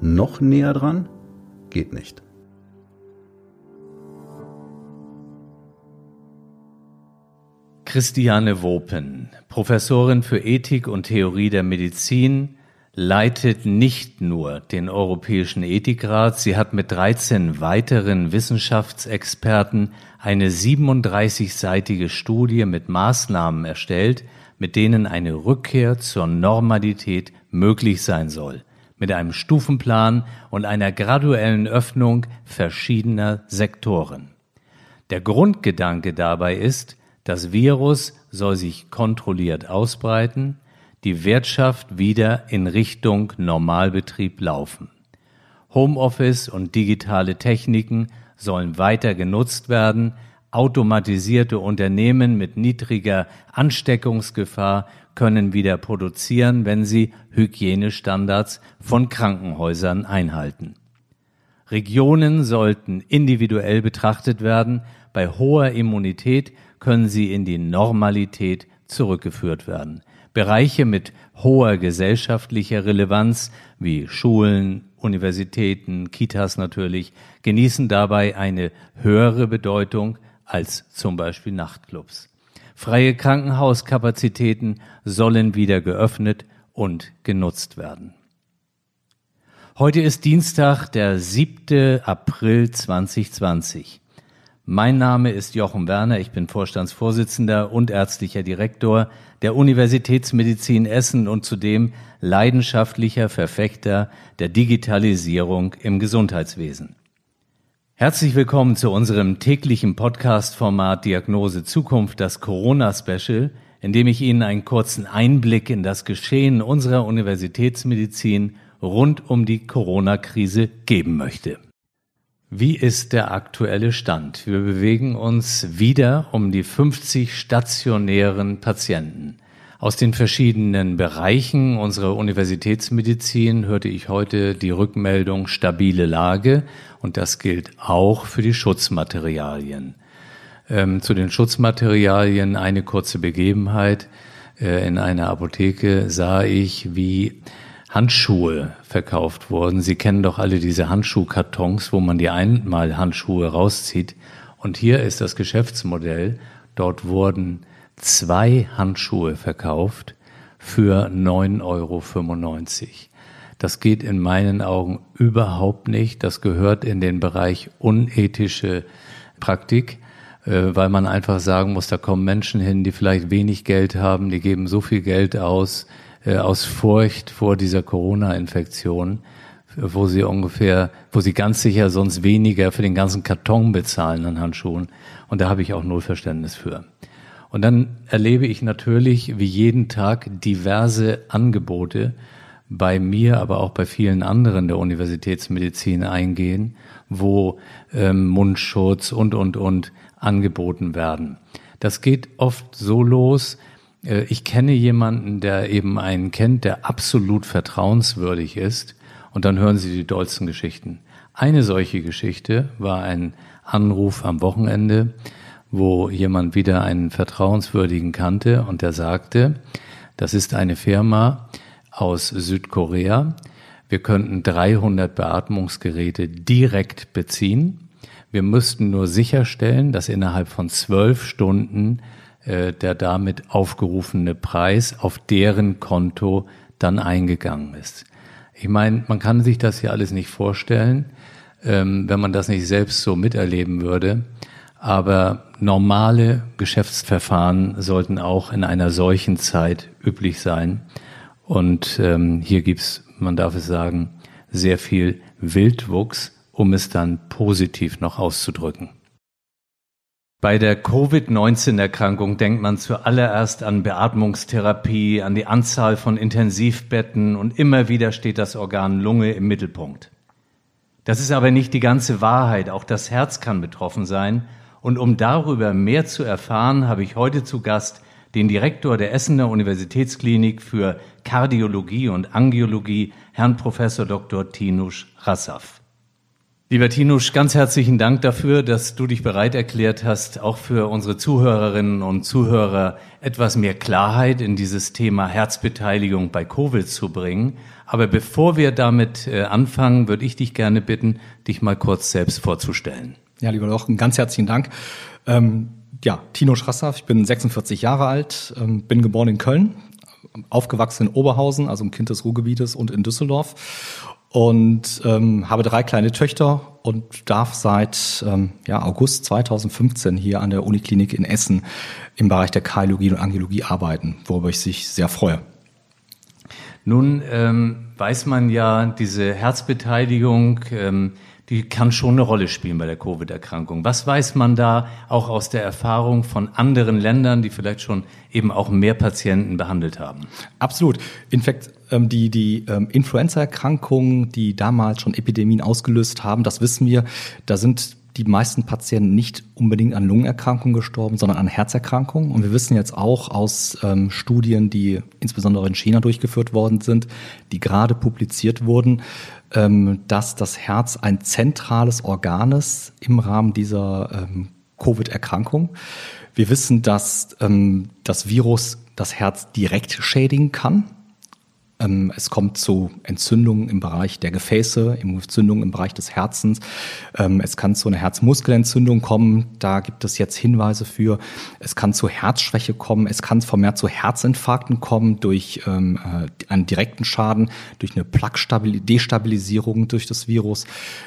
Noch näher dran? Geht nicht. Christiane Wopen, Professorin für Ethik und Theorie der Medizin, leitet nicht nur den Europäischen Ethikrat, sie hat mit 13 weiteren Wissenschaftsexperten eine 37-seitige Studie mit Maßnahmen erstellt, mit denen eine Rückkehr zur Normalität möglich sein soll, mit einem Stufenplan und einer graduellen Öffnung verschiedener Sektoren. Der Grundgedanke dabei ist, das Virus soll sich kontrolliert ausbreiten, die Wirtschaft wieder in Richtung Normalbetrieb laufen. Homeoffice und digitale Techniken sollen weiter genutzt werden, automatisierte Unternehmen mit niedriger Ansteckungsgefahr können wieder produzieren, wenn sie Hygienestandards von Krankenhäusern einhalten. Regionen sollten individuell betrachtet werden, bei hoher Immunität können sie in die Normalität zurückgeführt werden. Bereiche mit hoher gesellschaftlicher Relevanz wie Schulen, Universitäten, Kitas natürlich, genießen dabei eine höhere Bedeutung als zum Beispiel Nachtclubs. Freie Krankenhauskapazitäten sollen wieder geöffnet und genutzt werden. Heute ist Dienstag, der 7. April 2020. Mein Name ist Jochen Werner, ich bin Vorstandsvorsitzender und ärztlicher Direktor der Universitätsmedizin Essen und zudem leidenschaftlicher Verfechter der Digitalisierung im Gesundheitswesen. Herzlich willkommen zu unserem täglichen Podcast-Format Diagnose Zukunft, das Corona-Special, in dem ich Ihnen einen kurzen Einblick in das Geschehen unserer Universitätsmedizin rund um die Corona-Krise geben möchte. Wie ist der aktuelle Stand? Wir bewegen uns wieder um die 50 stationären Patienten. Aus den verschiedenen Bereichen unserer Universitätsmedizin hörte ich heute die Rückmeldung stabile Lage und das gilt auch für die Schutzmaterialien. Ähm, zu den Schutzmaterialien eine kurze Begebenheit. Äh, in einer Apotheke sah ich, wie Handschuhe verkauft wurden. Sie kennen doch alle diese Handschuhkartons, wo man die einmal Handschuhe rauszieht. Und hier ist das Geschäftsmodell. Dort wurden zwei Handschuhe verkauft für 9,95 Euro. Das geht in meinen Augen überhaupt nicht. Das gehört in den Bereich unethische Praktik, äh, weil man einfach sagen muss, da kommen Menschen hin, die vielleicht wenig Geld haben, die geben so viel Geld aus, äh, aus Furcht vor dieser Corona-Infektion, wo sie ungefähr, wo sie ganz sicher sonst weniger für den ganzen Karton bezahlen an Handschuhen. Und da habe ich auch null Verständnis für. Und dann erlebe ich natürlich wie jeden Tag diverse Angebote bei mir, aber auch bei vielen anderen der Universitätsmedizin eingehen, wo ähm, Mundschutz und, und, und angeboten werden. Das geht oft so los, äh, ich kenne jemanden, der eben einen kennt, der absolut vertrauenswürdig ist. Und dann hören Sie die dollsten Geschichten. Eine solche Geschichte war ein Anruf am Wochenende, wo jemand wieder einen vertrauenswürdigen kannte und der sagte, das ist eine Firma aus Südkorea. Wir könnten 300 Beatmungsgeräte direkt beziehen. Wir müssten nur sicherstellen, dass innerhalb von zwölf Stunden äh, der damit aufgerufene Preis auf deren Konto dann eingegangen ist. Ich meine, man kann sich das hier alles nicht vorstellen, ähm, wenn man das nicht selbst so miterleben würde. Aber normale Geschäftsverfahren sollten auch in einer solchen Zeit üblich sein. Und ähm, hier gibt's, man darf es sagen, sehr viel Wildwuchs, um es dann positiv noch auszudrücken. Bei der Covid-19-Erkrankung denkt man zuallererst an Beatmungstherapie, an die Anzahl von Intensivbetten und immer wieder steht das Organ Lunge im Mittelpunkt. Das ist aber nicht die ganze Wahrheit. Auch das Herz kann betroffen sein. Und um darüber mehr zu erfahren, habe ich heute zu Gast den Direktor der Essener Universitätsklinik für Kardiologie und Angiologie, Herrn Professor Dr. Tinusch Rassaf. Lieber Tinusch, ganz herzlichen Dank dafür, dass du dich bereit erklärt hast, auch für unsere Zuhörerinnen und Zuhörer etwas mehr Klarheit in dieses Thema Herzbeteiligung bei Covid zu bringen. Aber bevor wir damit äh, anfangen, würde ich dich gerne bitten, dich mal kurz selbst vorzustellen. Ja, lieber Loch, ganz herzlichen Dank. Ähm, ja, Tino Schrassaff, ich bin 46 Jahre alt, ähm, bin geboren in Köln, aufgewachsen in Oberhausen, also im Kind des Ruhrgebietes und in Düsseldorf und ähm, habe drei kleine Töchter und darf seit ähm, ja, August 2015 hier an der Uniklinik in Essen im Bereich der Kardiologie und Angiologie arbeiten, worüber ich sich sehr freue. Nun ähm, weiß man ja, diese Herzbeteiligung, ähm, die kann schon eine Rolle spielen bei der Covid-Erkrankung. Was weiß man da auch aus der Erfahrung von anderen Ländern, die vielleicht schon eben auch mehr Patienten behandelt haben? Absolut. In fact, ähm, die, die ähm, Influenza-Erkrankungen, die damals schon Epidemien ausgelöst haben, das wissen wir, da sind die meisten Patienten nicht unbedingt an Lungenerkrankungen gestorben, sondern an Herzerkrankungen. Und wir wissen jetzt auch aus ähm, Studien, die insbesondere in China durchgeführt worden sind, die gerade publiziert wurden, dass das Herz ein zentrales Organ ist im Rahmen dieser ähm, Covid-Erkrankung. Wir wissen, dass ähm, das Virus das Herz direkt schädigen kann. Ähm, es kommt zu Entzündungen im Bereich der Gefäße, Entzündungen im Bereich des Herzens. Ähm, es kann zu einer Herzmuskelentzündung kommen. Da gibt es jetzt Hinweise für. Es kann zu Herzschwäche kommen. Es kann vermehrt zu Herzinfarkten kommen durch ähm, äh, einen direkten Schaden, durch eine Plaque-Destabilisierung durch das Virus.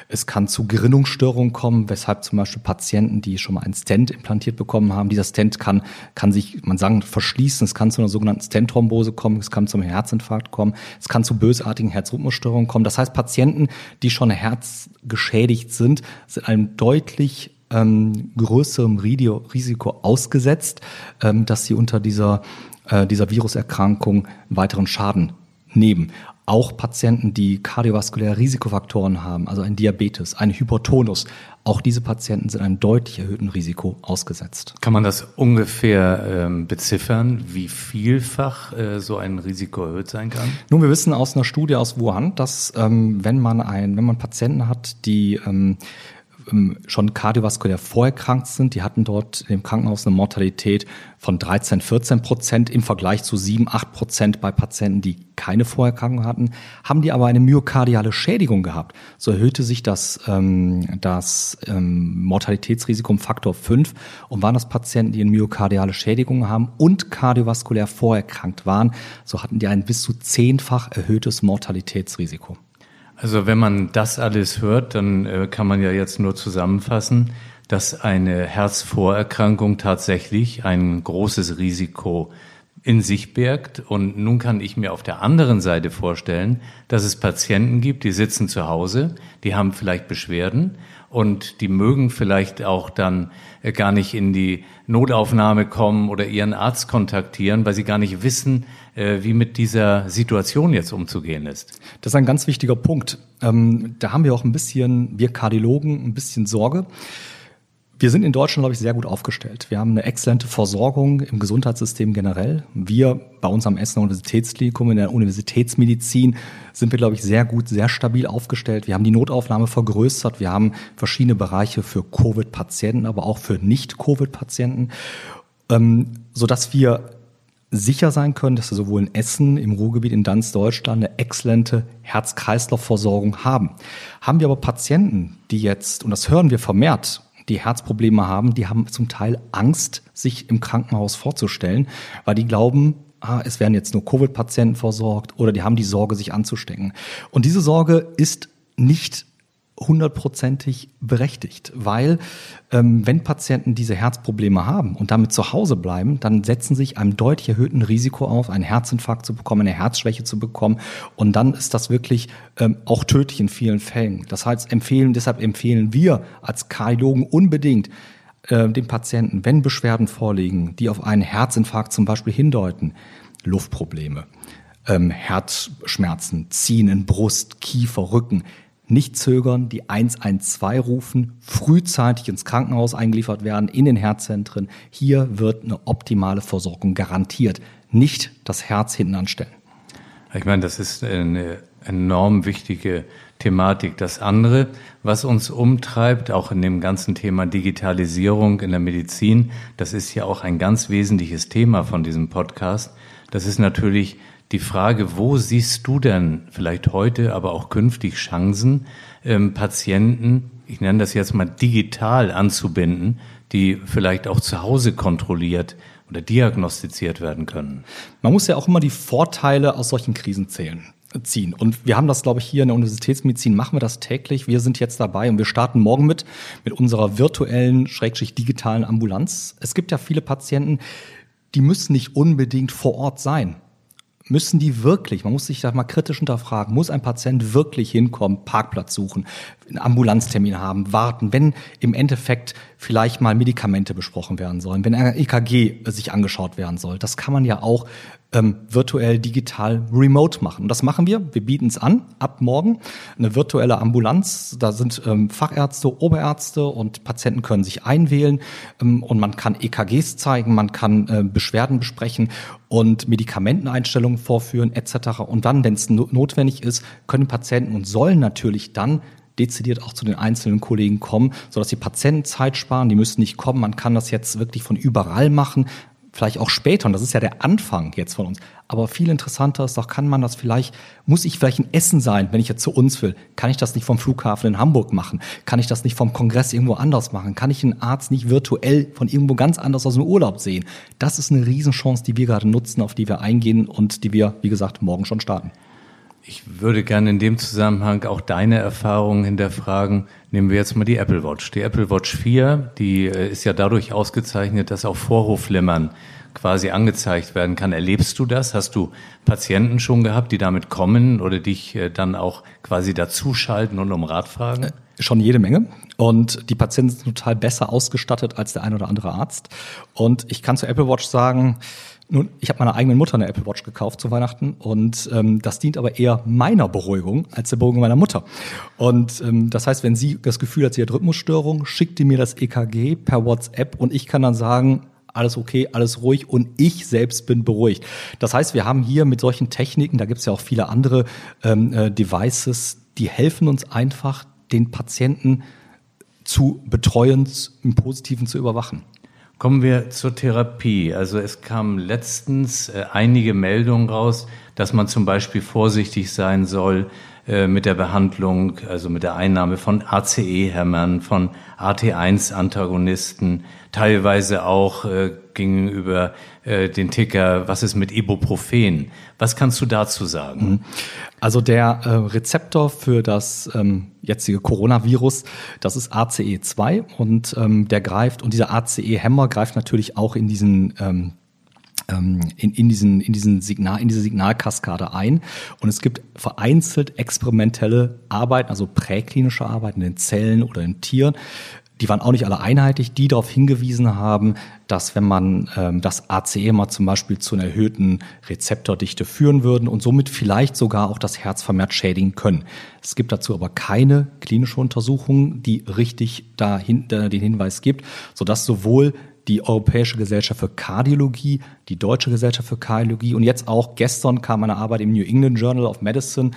Es kann zu Gerinnungsstörungen kommen, weshalb zum Beispiel Patienten, die schon mal einen Stent implantiert bekommen haben, dieser Stent kann, kann sich, man sagen, verschließen. Es kann zu einer sogenannten Stent-Thrombose kommen. Es kann zum Herzinfarkt kommen kommen. Es kann zu bösartigen Herzrhythmusstörungen kommen. Das heißt, Patienten, die schon herzgeschädigt sind, sind einem deutlich ähm, größerem Risiko ausgesetzt, ähm, dass sie unter dieser, äh, dieser Viruserkrankung weiteren Schaden nehmen. Auch Patienten, die kardiovaskuläre Risikofaktoren haben, also ein Diabetes, ein Hypertonus, auch diese Patienten sind einem deutlich erhöhten Risiko ausgesetzt. Kann man das ungefähr ähm, beziffern, wie vielfach äh, so ein Risiko erhöht sein kann? Nun, wir wissen aus einer Studie aus Wuhan, dass ähm, wenn man ein, wenn man Patienten hat, die ähm, schon kardiovaskulär vorerkrankt sind. Die hatten dort im Krankenhaus eine Mortalität von 13, 14 Prozent im Vergleich zu 7, 8 Prozent bei Patienten, die keine Vorerkrankung hatten. Haben die aber eine myokardiale Schädigung gehabt, so erhöhte sich das, ähm, das ähm, Mortalitätsrisiko um Faktor 5 und waren das Patienten, die eine myokardiale Schädigung haben und kardiovaskulär vorerkrankt waren, so hatten die ein bis zu zehnfach erhöhtes Mortalitätsrisiko. Also wenn man das alles hört, dann äh, kann man ja jetzt nur zusammenfassen, dass eine Herzvorerkrankung tatsächlich ein großes Risiko in sich birgt. Und nun kann ich mir auf der anderen Seite vorstellen, dass es Patienten gibt, die sitzen zu Hause, die haben vielleicht Beschwerden und die mögen vielleicht auch dann äh, gar nicht in die Notaufnahme kommen oder ihren Arzt kontaktieren, weil sie gar nicht wissen, wie mit dieser Situation jetzt umzugehen ist. Das ist ein ganz wichtiger Punkt. Ähm, da haben wir auch ein bisschen, wir Kardiologen, ein bisschen Sorge. Wir sind in Deutschland, glaube ich, sehr gut aufgestellt. Wir haben eine exzellente Versorgung im Gesundheitssystem generell. Wir bei uns am Essener Universitätsklinikum in der Universitätsmedizin sind wir, glaube ich, sehr gut, sehr stabil aufgestellt. Wir haben die Notaufnahme vergrößert. Wir haben verschiedene Bereiche für Covid-Patienten, aber auch für Nicht-Covid-Patienten, ähm, sodass wir sicher sein können, dass wir sowohl in Essen, im Ruhrgebiet, in ganz Deutschland eine exzellente Herz-Kreislauf-Versorgung haben. Haben wir aber Patienten, die jetzt, und das hören wir vermehrt, die Herzprobleme haben, die haben zum Teil Angst, sich im Krankenhaus vorzustellen, weil die glauben, ah, es werden jetzt nur Covid-Patienten versorgt oder die haben die Sorge, sich anzustecken. Und diese Sorge ist nicht hundertprozentig berechtigt, weil ähm, wenn Patienten diese Herzprobleme haben und damit zu Hause bleiben, dann setzen sich einem deutlich erhöhten Risiko auf, einen Herzinfarkt zu bekommen, eine Herzschwäche zu bekommen und dann ist das wirklich ähm, auch tödlich in vielen Fällen. Das heißt, empfehlen, deshalb empfehlen wir als Kardiologen unbedingt äh, den Patienten, wenn Beschwerden vorliegen, die auf einen Herzinfarkt zum Beispiel hindeuten, Luftprobleme, ähm, Herzschmerzen, Ziehen in Brust, Kiefer, Rücken, nicht zögern, die 112 rufen, frühzeitig ins Krankenhaus eingeliefert werden, in den Herzzentren. Hier wird eine optimale Versorgung garantiert. Nicht das Herz hinten anstellen. Ich meine, das ist eine enorm wichtige Thematik. Das andere, was uns umtreibt, auch in dem ganzen Thema Digitalisierung in der Medizin, das ist ja auch ein ganz wesentliches Thema von diesem Podcast. Das ist natürlich die Frage, wo siehst du denn vielleicht heute, aber auch künftig Chancen, ähm, Patienten, ich nenne das jetzt mal digital anzubinden, die vielleicht auch zu Hause kontrolliert oder diagnostiziert werden können? Man muss ja auch immer die Vorteile aus solchen Krisen zählen ziehen. Und wir haben das, glaube ich, hier in der Universitätsmedizin machen wir das täglich. Wir sind jetzt dabei und wir starten morgen mit, mit unserer virtuellen, schrägstrich digitalen Ambulanz. Es gibt ja viele Patienten, die müssen nicht unbedingt vor Ort sein müssen die wirklich, man muss sich da mal kritisch hinterfragen, muss ein Patient wirklich hinkommen, Parkplatz suchen, einen Ambulanztermin haben, warten, wenn im Endeffekt vielleicht mal Medikamente besprochen werden sollen, wenn ein EKG sich angeschaut werden soll. Das kann man ja auch ähm, virtuell, digital, remote machen. Und das machen wir. Wir bieten es an, ab morgen, eine virtuelle Ambulanz. Da sind ähm, Fachärzte, Oberärzte und Patienten können sich einwählen ähm, und man kann EKGs zeigen, man kann äh, Beschwerden besprechen und Medikamenteneinstellungen vorführen etc. Und dann, wenn es no notwendig ist, können Patienten und sollen natürlich dann dezidiert auch zu den einzelnen Kollegen kommen, sodass die Patienten Zeit sparen, die müssen nicht kommen. Man kann das jetzt wirklich von überall machen vielleicht auch später, und das ist ja der Anfang jetzt von uns. Aber viel interessanter ist doch, kann man das vielleicht, muss ich vielleicht ein Essen sein, wenn ich jetzt zu uns will? Kann ich das nicht vom Flughafen in Hamburg machen? Kann ich das nicht vom Kongress irgendwo anders machen? Kann ich einen Arzt nicht virtuell von irgendwo ganz anders aus dem Urlaub sehen? Das ist eine Riesenchance, die wir gerade nutzen, auf die wir eingehen und die wir, wie gesagt, morgen schon starten. Ich würde gerne in dem Zusammenhang auch deine Erfahrungen hinterfragen. Nehmen wir jetzt mal die Apple Watch. Die Apple Watch 4, die äh, ist ja dadurch ausgezeichnet, dass auch Vorhofflimmern quasi angezeigt werden kann. Erlebst du das? Hast du Patienten schon gehabt, die damit kommen oder dich äh, dann auch quasi dazuschalten und um Rat fragen? Äh, schon jede Menge. Und die Patienten sind total besser ausgestattet als der ein oder andere Arzt. Und ich kann zur Apple Watch sagen, nun, ich habe meiner eigenen Mutter eine Apple Watch gekauft zu Weihnachten und ähm, das dient aber eher meiner Beruhigung als der Beruhigung meiner Mutter. Und ähm, das heißt, wenn sie das Gefühl hat, sie hat Rhythmusstörung, schickt die mir das EKG per WhatsApp und ich kann dann sagen, alles okay, alles ruhig und ich selbst bin beruhigt. Das heißt, wir haben hier mit solchen Techniken, da gibt es ja auch viele andere ähm, äh, Devices, die helfen uns einfach, den Patienten zu betreuen, im Positiven zu überwachen. Kommen wir zur Therapie. Also es kamen letztens äh, einige Meldungen raus, dass man zum Beispiel vorsichtig sein soll mit der Behandlung, also mit der Einnahme von ACE-Hämmern, von AT1-Antagonisten, teilweise auch äh, ging über äh, den Ticker, was ist mit Ibuprofen? Was kannst du dazu sagen? Mhm. Also der äh, Rezeptor für das ähm, jetzige Coronavirus, das ist ACE2 und ähm, der greift, und dieser ACE-Hämmer greift natürlich auch in diesen ähm, ähm, in, in, diesen, in, diesen Signal, in diese Signalkaskade ein. Und es gibt vereinzelt experimentelle Arbeiten, also präklinische Arbeiten in Zellen oder in Tieren, die waren auch nicht alle einheitlich, die darauf hingewiesen haben, dass wenn man ähm, das ACE mal zum Beispiel zu einer erhöhten Rezeptordichte führen würden und somit vielleicht sogar auch das Herz vermehrt schädigen können. Es gibt dazu aber keine klinische Untersuchung, die richtig dahin, äh, den Hinweis gibt, sodass sowohl die Europäische Gesellschaft für Kardiologie, die Deutsche Gesellschaft für Kardiologie. Und jetzt auch gestern kam eine Arbeit im New England Journal of Medicine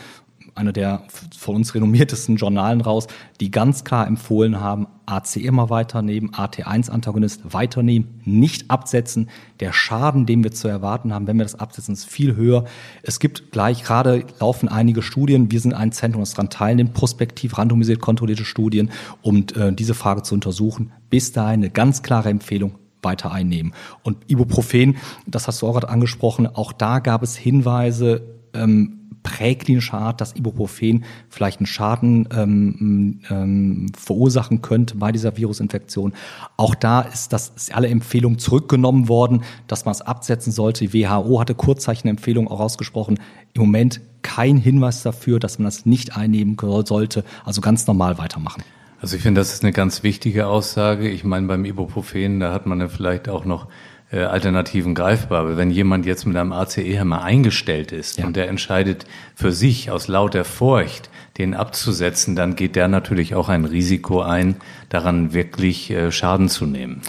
einer der von uns renommiertesten Journalen raus, die ganz klar empfohlen haben, AC immer weiternehmen, AT1-Antagonist weiternehmen, nicht absetzen. Der Schaden, den wir zu erwarten haben, wenn wir das absetzen, ist viel höher. Es gibt gleich, gerade laufen einige Studien, wir sind ein Zentrum, das daran teilnimmt, prospektiv randomisiert kontrollierte Studien, um äh, diese Frage zu untersuchen. Bis dahin eine ganz klare Empfehlung, weiter einnehmen. Und Ibuprofen, das hast du auch gerade angesprochen, auch da gab es Hinweise, ähm, präklinischer Art, dass Ibuprofen vielleicht einen Schaden ähm, ähm, verursachen könnte bei dieser Virusinfektion. Auch da ist das ist alle Empfehlungen zurückgenommen worden, dass man es absetzen sollte. Die WHO hatte kurzzeichen Empfehlungen auch ausgesprochen. Im Moment kein Hinweis dafür, dass man das nicht einnehmen sollte. Also ganz normal weitermachen. Also ich finde, das ist eine ganz wichtige Aussage. Ich meine, beim Ibuprofen, da hat man ja vielleicht auch noch äh, Alternativen greifbar. Aber wenn jemand jetzt mit einem ACE-Hämmer eingestellt ist ja. und der entscheidet für sich aus lauter Furcht, den abzusetzen, dann geht der natürlich auch ein Risiko ein, daran wirklich äh, Schaden zu nehmen.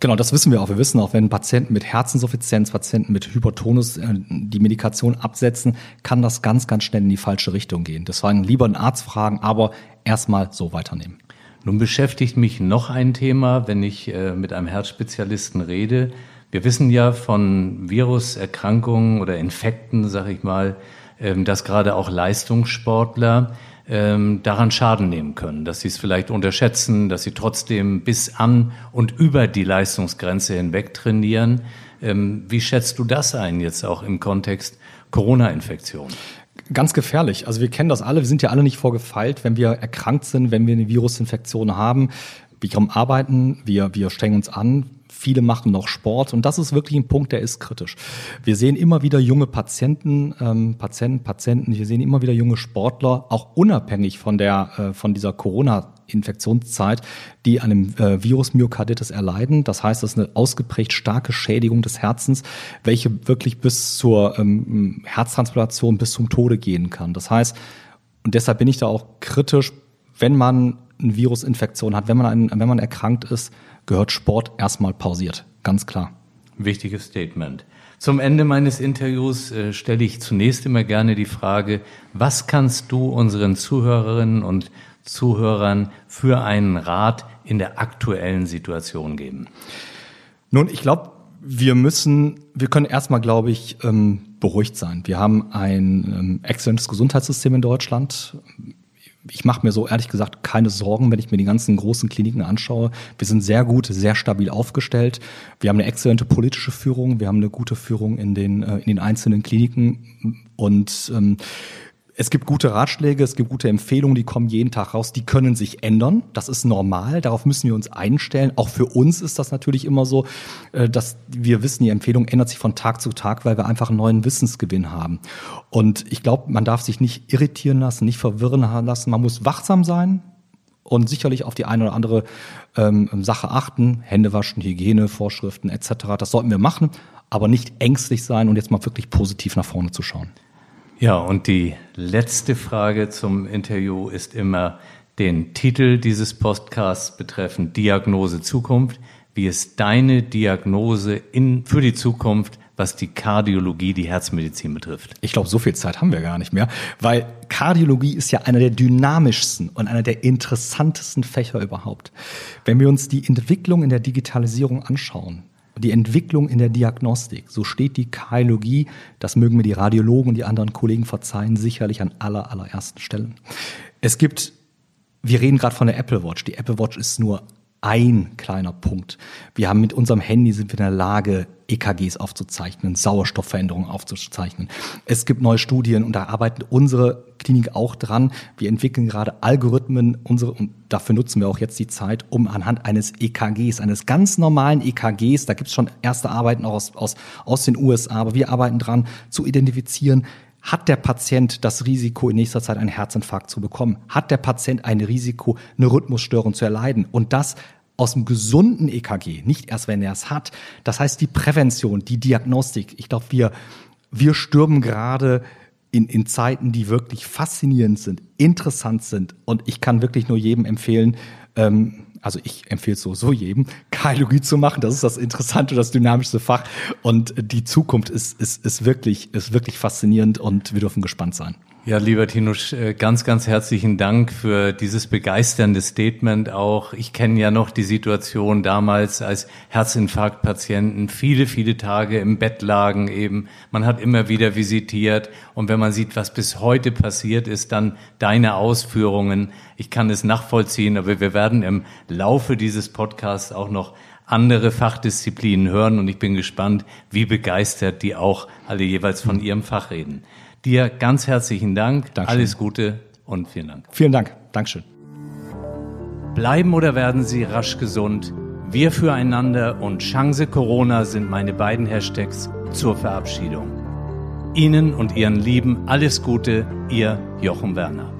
Genau, das wissen wir auch. Wir wissen auch, wenn Patienten mit Herzinsuffizienz, Patienten mit Hypertonus äh, die Medikation absetzen, kann das ganz, ganz schnell in die falsche Richtung gehen. Deswegen lieber einen Arzt fragen, aber erstmal so weiternehmen. Nun beschäftigt mich noch ein Thema, wenn ich äh, mit einem Herzspezialisten rede. Wir wissen ja von Viruserkrankungen oder Infekten, sag ich mal, ähm, dass gerade auch Leistungssportler ähm, daran Schaden nehmen können, dass sie es vielleicht unterschätzen, dass sie trotzdem bis an und über die Leistungsgrenze hinweg trainieren. Ähm, wie schätzt du das ein jetzt auch im Kontext Corona-Infektion? Ganz gefährlich. Also wir kennen das alle. Wir sind ja alle nicht vorgefeilt, wenn wir erkrankt sind, wenn wir eine Virusinfektion haben. Wir kommen arbeiten, wir, wir strengen uns an, Viele machen noch Sport und das ist wirklich ein Punkt, der ist kritisch. Wir sehen immer wieder junge Patienten, ähm, Patienten, Patienten, wir sehen immer wieder junge Sportler, auch unabhängig von der äh, von dieser Corona Infektionszeit, die an einem äh, Virus Myokarditis erleiden. Das heißt, das ist eine ausgeprägt starke Schädigung des Herzens, welche wirklich bis zur ähm, Herztransplantation bis zum Tode gehen kann. Das heißt, und deshalb bin ich da auch kritisch, wenn man eine Virusinfektion hat, wenn man, ein, wenn man erkrankt ist, gehört Sport erstmal pausiert. Ganz klar. Wichtiges Statement. Zum Ende meines Interviews äh, stelle ich zunächst immer gerne die Frage, was kannst du unseren Zuhörerinnen und Zuhörern für einen Rat in der aktuellen Situation geben? Nun, ich glaube, wir müssen, wir können erstmal, glaube ich, ähm, beruhigt sein. Wir haben ein ähm, exzellentes Gesundheitssystem in Deutschland ich mache mir so ehrlich gesagt keine Sorgen, wenn ich mir die ganzen großen Kliniken anschaue. Wir sind sehr gut, sehr stabil aufgestellt. Wir haben eine exzellente politische Führung, wir haben eine gute Führung in den, äh, in den einzelnen Kliniken und ähm, es gibt gute Ratschläge, es gibt gute Empfehlungen, die kommen jeden Tag raus. Die können sich ändern. Das ist normal. Darauf müssen wir uns einstellen. Auch für uns ist das natürlich immer so, äh, dass wir wissen, die Empfehlung ändert sich von Tag zu Tag, weil wir einfach einen neuen Wissensgewinn haben. Und ich glaube, man darf sich nicht irritieren lassen, nicht verwirren lassen. Man muss wachsam sein und sicherlich auf die eine oder andere ähm, Sache achten. Hände waschen, Hygienevorschriften etc. Das sollten wir machen, aber nicht ängstlich sein und jetzt mal wirklich positiv nach vorne zu schauen. Ja, und die letzte Frage zum Interview ist immer den Titel dieses Podcasts betreffend Diagnose Zukunft. Wie ist deine Diagnose in, für die Zukunft, was die Kardiologie, die Herzmedizin betrifft? Ich glaube, so viel Zeit haben wir gar nicht mehr, weil Kardiologie ist ja einer der dynamischsten und einer der interessantesten Fächer überhaupt. Wenn wir uns die Entwicklung in der Digitalisierung anschauen, die Entwicklung in der Diagnostik, so steht die Kardiologie, das mögen mir die Radiologen und die anderen Kollegen verzeihen, sicherlich an aller, allerersten Stellen. Es gibt, wir reden gerade von der Apple Watch. Die Apple Watch ist nur ein kleiner Punkt. Wir haben mit unserem Handy sind wir in der Lage, EKGs aufzuzeichnen, Sauerstoffveränderungen aufzuzeichnen. Es gibt neue Studien und da arbeitet unsere Klinik auch dran. Wir entwickeln gerade Algorithmen, unsere, und dafür nutzen wir auch jetzt die Zeit, um anhand eines EKGs, eines ganz normalen EKGs, da gibt es schon erste Arbeiten auch aus, aus, aus den USA, aber wir arbeiten dran, zu identifizieren, hat der Patient das Risiko, in nächster Zeit einen Herzinfarkt zu bekommen? Hat der Patient ein Risiko, eine Rhythmusstörung zu erleiden? Und das aus dem gesunden EKG, nicht erst, wenn er es hat. Das heißt, die Prävention, die Diagnostik. Ich glaube, wir, wir stürmen gerade in, in Zeiten, die wirklich faszinierend sind, interessant sind. Und ich kann wirklich nur jedem empfehlen, ähm, also ich empfehle es sowieso jedem, Kardiologie zu machen. Das ist das interessante, das dynamischste Fach. Und die Zukunft ist, ist, ist, wirklich, ist wirklich faszinierend und wir dürfen gespannt sein. Ja, lieber Tinusch, äh, ganz, ganz herzlichen Dank für dieses begeisternde Statement auch. Ich kenne ja noch die Situation damals als Herzinfarktpatienten, viele, viele Tage im Bett lagen eben. Man hat immer wieder visitiert und wenn man sieht, was bis heute passiert ist, dann deine Ausführungen. Ich kann es nachvollziehen, aber wir werden im Laufe dieses Podcasts auch noch andere Fachdisziplinen hören und ich bin gespannt, wie begeistert die auch alle jeweils von ihrem Fach reden. Dir ganz herzlichen Dank. Dankeschön. Alles Gute und vielen Dank. Vielen Dank. Dankeschön. Bleiben oder werden Sie rasch gesund? Wir füreinander und Chance Corona sind meine beiden Hashtags zur Verabschiedung. Ihnen und Ihren Lieben alles Gute, Ihr Jochen Werner.